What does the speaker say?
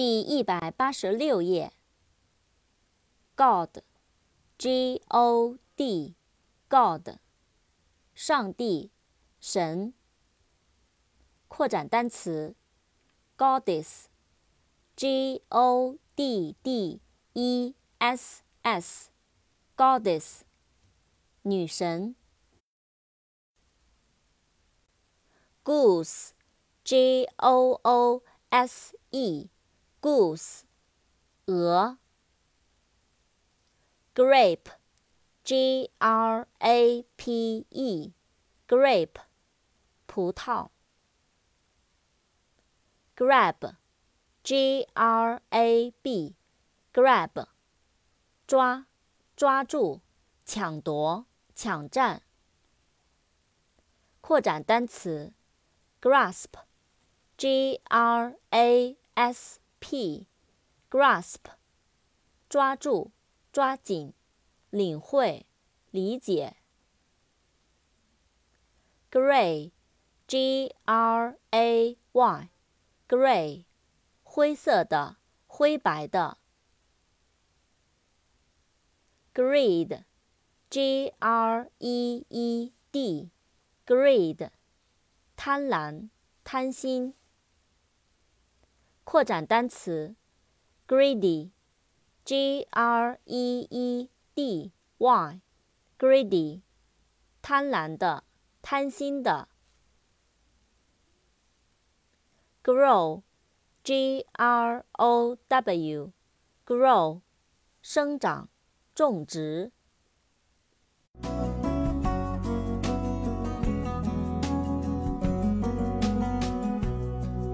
第一百八十六页。God，G-O-D，God，上帝，神。扩展单词，Goddess，G-O-D-D-E-S-S，Goddess，女神。Goose, G-O-O-S-E Goose，鹅。Grape，g r a p e，grape，葡萄。Grab，G-R-A-B，Grab，抓，抓住，抢夺，抢占。扩展单词，grasp，g r a s p，grasp，抓住，抓紧，领会，理解。Gray，G-R-A-Y。Gray，灰色的，灰白的。Greed，G-R-E-E-D，Greed，贪婪，贪心。扩展单词，Greedy，G-R-E-E-D-Y，Greedy，贪婪的，贪心的。Grow, G-R-O-W, grow，生长，种植。